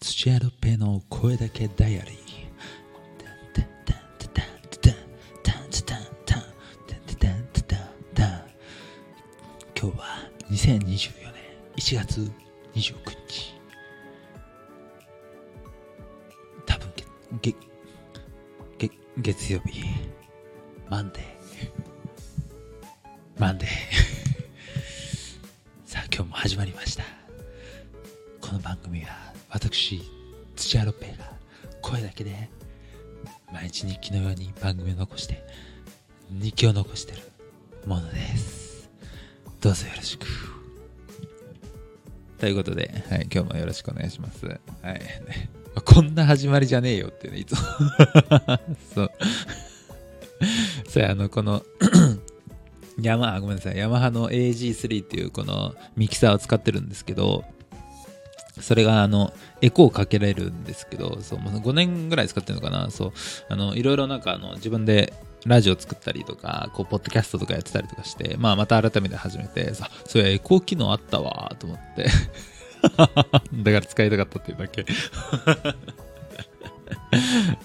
土屋ロペの声だけダイアリー。今日は2024年1月29日多分げげげ月曜日マンデーマンデーさあ今日も始まりましたこの番組は私土屋ロッペが声だけで毎日日記のように番組を残して日記を残してるものです。どうぞよろしく。ということで、はい、今日もよろしくお願いします。はい。こんな始まりじゃねえよっていうねいつも。そう。それあのこの ヤマごめんなさい。ヤマハの AG3 っていうこのミキサーを使ってるんですけどそれがあのエコーかけられるんですけどそう5年ぐらい使ってるのかなそうあのいろいろなんかあの自分でラジオ作ったりとか、こう、ポッドキャストとかやってたりとかして、まあ、また改めて始めて、さ、そういうエコー機能あったわ、と思って。だから使いたかったっていうだけ。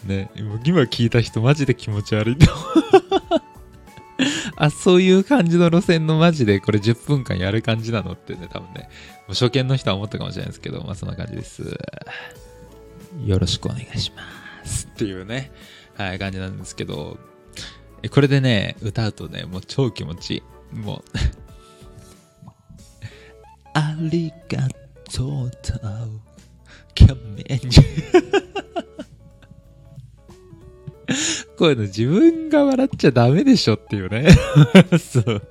ね、今聞いた人マジで気持ち悪いと。あ、そういう感じの路線のマジでこれ10分間やる感じなのってね、多分ね、もう初見の人は思ったかもしれないですけど、まあそんな感じです。よろしくお願いします。っていうね、はい、感じなんですけど、これでね、歌うとね、もう超気持ちいい。もう ありがとう、キャメンジ。こいの自分が笑っちゃダメでしょっていうね。そう。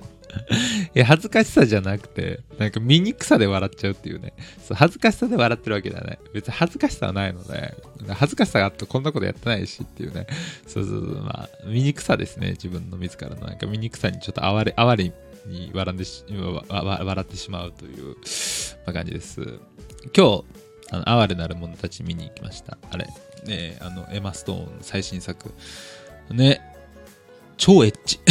いや、恥ずかしさじゃなくて、なんか醜さで笑っちゃうっていうね。そう、恥ずかしさで笑ってるわけじゃない。別に恥ずかしさはないので、恥ずかしさがあってこんなことやってないしっていうね。そうそうそう、まあ、醜さですね。自分の自らのなんか醜さにちょっと哀れ、哀れに笑んでし笑ってしまうという、まあ、感じです。今日、あの哀れなる者たち見に行きました。あれ、ねあの、エマ・ストーン最新作。ね、超エッチ。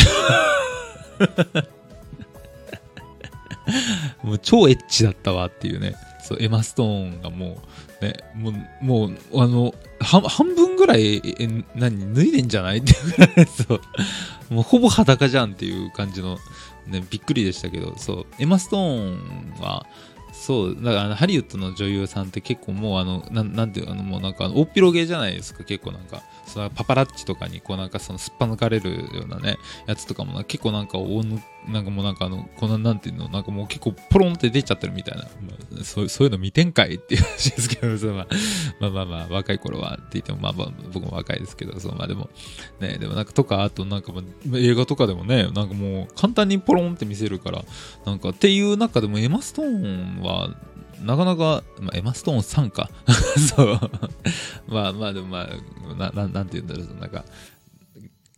もう超エッチだったわっていうね。そう、エマ・ストーンがもう、ね、もう、もう、あの、半分ぐらい、え、何、脱いでんじゃないっていうぐらい、そう、もうほぼ裸じゃんっていう感じの、ね、びっくりでしたけど、そう、エマ・ストーンは、そう、だからハリウッドの女優さんって結構もうあの、ななんていうの、もうなんか、大っぴろげじゃないですか、結構なんか、そのパパラッチとかにこうなんかそのすっぱ抜かれるようなね、やつとかも結構なんかおなんかもうなんかあの、このなんていうの、なんかもう結構ポロンって出ちゃってるみたいな、まあ、そうそういうの見てんかいっていう話ですけど、その まあ、まあまあまあ、若い頃はって言っても、まあまあ僕も若いですけど、そうまあでも、ね、でもなんかとか、あとなんか、まあ、映画とかでもね、なんかもう簡単にポロンって見せるから、なんかっていう中でもエマストーンは、なかなか、まあ、エマ・ストーンさんか。そう。まあまあ、でもまあ、な、ななんて言うんだろう、なんか、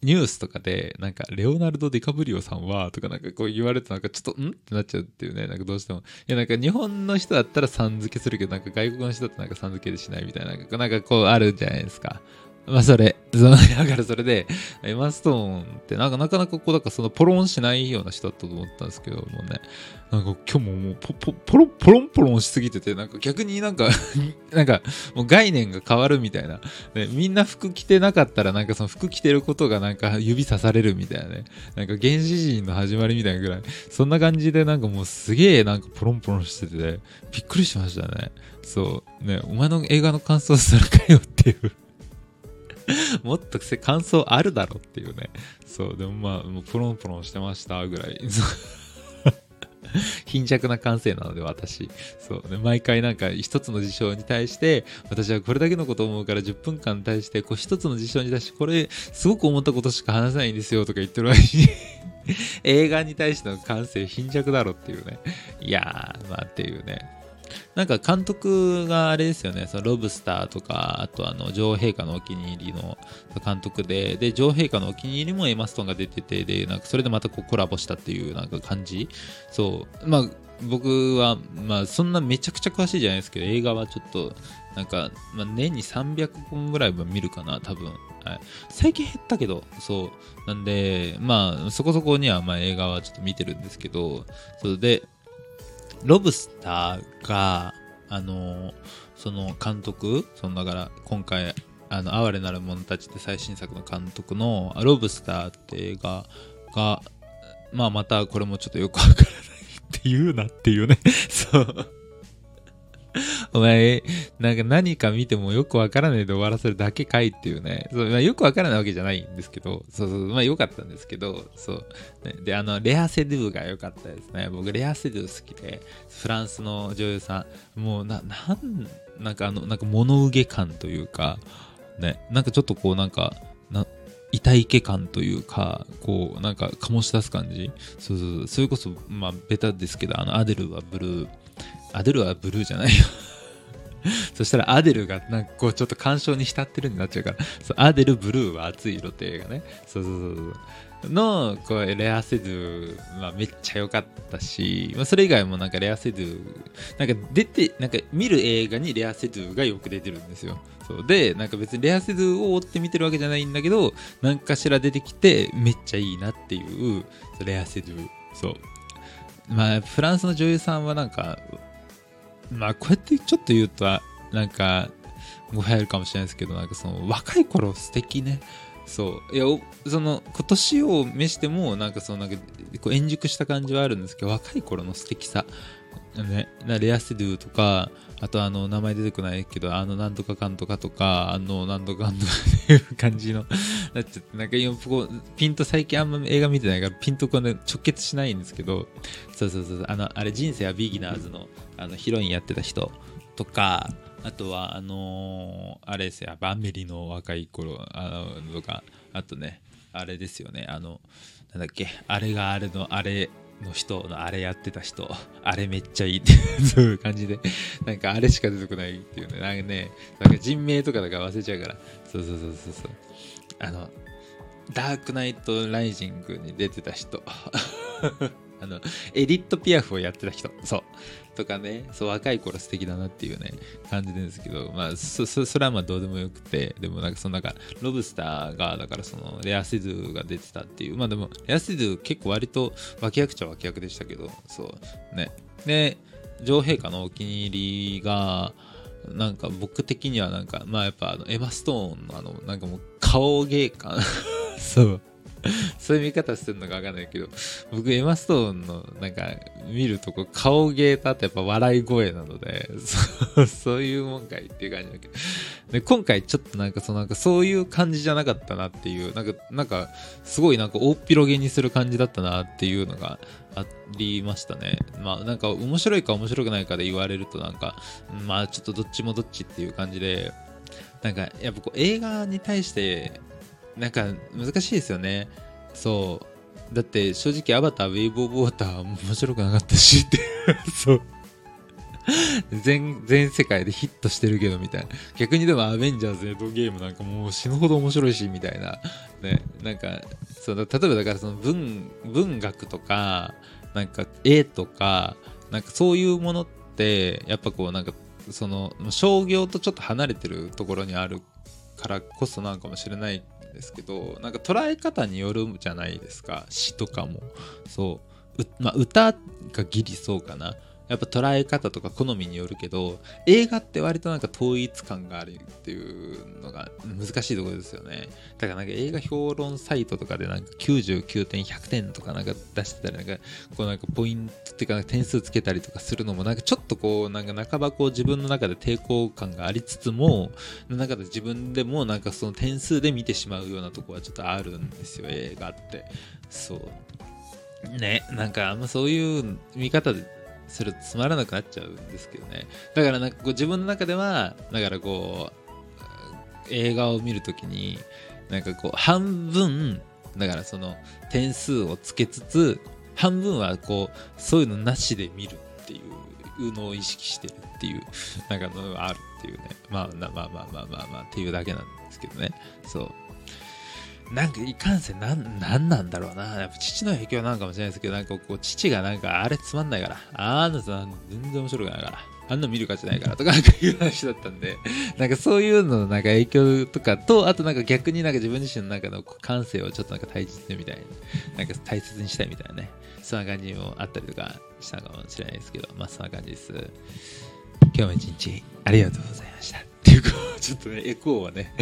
ニュースとかで、なんか、レオナルド・ディカブリオさんは、とかなんかこう言われて、なんかちょっと、ん？ってなっちゃうっていうね、なんかどうしても。いや、なんか日本の人だったらさん付けするけど、なんか外国の人だとなんかさん付けでしないみたいな、なんかこうあるじゃないですか。まあそれ、そ、だからそれで、エマストーンってなんかなかなかこう、だからそのポロンしないような人だったと思ったんですけどもね、なんか今日ももうポポポロポロンポロンしすぎてて、なんか逆になんか なんかもう概念が変わるみたいな、ね。みんな服着てなかったらなんかその服着てることがなんか指さされるみたいなね。なんか原始人の始まりみたいなぐらい、そんな感じでなんかもうすげえなんかポロンポロンしてて、びっくりしましたね。そう。ね、お前の映画の感想するかよっていう もっと感想あるだろっていうね。そう、でもまあ、もうポロンポロンしてましたぐらい。貧弱な感性なので私。そうね。毎回なんか一つの事象に対して、私はこれだけのことを思うから10分間に対して、こう一つの事象に対して、これすごく思ったことしか話せないんですよとか言ってる間に 映画に対しての感性貧弱だろっていうね。いやー、まあっていうね。なんか監督があれですよね、そのロブスターとか、あとあの女王陛下のお気に入りの監督で、で、女王陛下のお気に入りもエマストンが出てて、で、なんかそれでまたこうコラボしたっていうなんか感じ。そう。まあ、僕は、まあ、そんなめちゃくちゃ詳しいじゃないですけど、映画はちょっと、なんか、まあ、年に300本ぐらいは見るかな、多分。はい、最近減ったけど、そう。なんで、まあ、そこそこには、まあ、映画はちょっと見てるんですけど、それで、ロブスターが、あのその監督そのだから今回あの哀れなる者たちって最新作の監督の「ロブスター」って映画がまあまたこれもちょっとよくわからないっていうなっていうね。そう。お前、なんか何か見てもよくわからないで終わらせるだけかいっていうね。そうまあ、よくわからないわけじゃないんですけど、そうそう、まあよかったんですけど、そう。ね、で、あの、レア・セドゥが良かったですね。僕、レア・セドゥ好きで、フランスの女優さん、もう、な、なん、なんかあの、なんか物憂げ感というか、ね、なんかちょっとこう、なんか、な痛い気感というか、こう、なんか醸し出す感じ。そうそう、それこそ、まあ、ベタですけど、あの、アデルはブルー、アデルはブルーじゃないよ。そしたらアデルがなんかこうちょっと干渉に浸ってるになっちゃうから、そうアデルブルーは熱い色って映画ね。そうそうそうそう。の、こう、レアセドゥ、まあ、めっちゃ良かったし、まあ、それ以外もなんかレアセドゥ、なんか出て、なんか見る映画にレアセドゥがよく出てるんですよ。そうで、なんか別にレアセドゥを追って見てるわけじゃないんだけど、何かしら出てきて、めっちゃいいなっていう、レアセドゥ。そう。まあ、フランスの女優さんはなんか、まあ、こうやってちょっと言うと、なんか、語弊あるかもしれないですけど、なんかその、若い頃素敵ね。そう。いや、その、今年を召しても、なんかその、なんか、こう、円熟した感じはあるんですけど、若い頃の素敵さ。ね、レアセドゥとか、あとあの、名前出てこないけど、あの、なんとかかんとかとか、あの、なんとかかんとかっていう感じの、なっちゃって、なんか今、こう、ピンと最近あんま映画見てないから、ピンとこうね、直結しないんですけど、そうそうそう、あの、あれ、人生はビギナーズの、あの、ヒロインやってた人とか、あとは、あのー、あれですよ、バンメリの若い頃、あの、とか、あとね、あれですよね、あの、なんだっけ、あれがあれの、あれ、の人のあれやってた人、あれめっちゃいいって いう感じで、なんかあれしか出てこないっていうね、なんかね、なんか人名とかだから忘れちゃうから、そうそうそうそうそう。あの、ダークナイトライジングに出てた人。あの、エディット・ピアフをやってた人。そう。とかね、そう、若い頃素敵だなっていうね、感じですけど、まあ、そ、そそれはまあどうでもよくて、でもなんかそのなんか、ロブスターが、だからその、レアシドゥが出てたっていう、まあでも、レアシドゥ結構割と脇役っちゃ脇役でしたけど、そう、ね。で、女王陛下のお気に入りが、なんか僕的にはなんか、まあやっぱあのエマ・ストーンのあの、なんかもう顔芸感 そう。そういう見方するのかわかんないけど、僕、エマ・ストーンの、なんか、見るとこ、顔芸とあとやっぱ笑い声なので、そう そういうもんかいっていう感じだけど。で、今回ちょっとなんか、そのなんか、そういう感じじゃなかったなっていう、なんか、なんか、すごいなんか、大っ広げにする感じだったなっていうのがありましたね。まあ、なんか、面白いか面白くないかで言われると、なんか、まあ、ちょっとどっちもどっちっていう感じで、なんか、やっぱこう、映画に対して、なんか難しいですよね。そう。だって正直アバターウェイブ・オブ・ウォーター面白くなかったしって そう。全、全世界でヒットしてるけどみたいな。逆にでもアベンジャーズエドゲームなんかもう死ぬほど面白いしみたいな。ね。なんか、そう例えばだからその文、文学とか、なんか絵とか、なんかそういうものって、やっぱこうなんか、その商業とちょっと離れてるところにあるからこそなんかもしれないですけどなんか捉え方によるじゃないですか。詩とかも。そう。まあ、歌がギリそうかな。やっぱ捉え方とか好みによるけど映画って割となんか統一感があるっていうのが難しいところですよね。だからなんか映画評論サイトとかでなんか99点100点とかなんか出してたりなんかこうなんかポイントっていうか点数つけたりとかするのもなんかちょっとこうなんか半ばこう自分の中で抵抗感がありつつも中で自分でもなんかその点数で見てしまうようなとこはちょっとあるんですよ映画って。そう。ね。なんかあんまそういう見方でするとつまらなくなっちゃうんですけどね。だからなんかこう自分の中ではだからこう映画を見るときになんかこう半分だからその点数をつけつつ半分はこうそういうのなしで見るっていうのを意識してるっていうなんかのがあるっていうね。まあまあまあまあまあまあっていうだけなんですけどね。そう。なんかいかんせんなん、なんなんだろうな。やっぱ父の影響なのかもしれないですけど、なんかこう、父がなんかあれつまんないから。あのさ、全然面白くないから。あんな見る価値ないからとかなんかいう話だったんで、なんかそういうののなんか影響とかと、あとなんか逆になんか自分自身の中の感性をちょっとなんか大切にみたいな、なんか大切にしたいみたいなね、そんな感じもあったりとかしたかもしれないですけど、まあそんな感じです。今日も一日ありがとうございました。ていう、ちょっとね、エコーはね、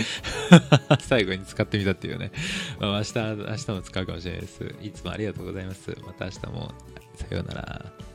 最後に使ってみたっていうね。まあ、明日、明日も使うかもしれないです。いつもありがとうございます。また明日も、さようなら。